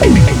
Bye.